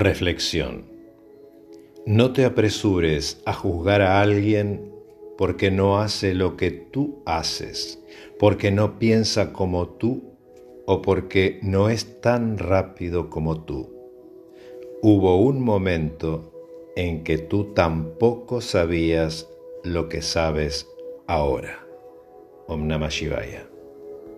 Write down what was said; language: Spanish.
Reflexión. No te apresures a juzgar a alguien porque no hace lo que tú haces, porque no piensa como tú o porque no es tan rápido como tú. Hubo un momento en que tú tampoco sabías lo que sabes ahora. Om Namah Shivaya.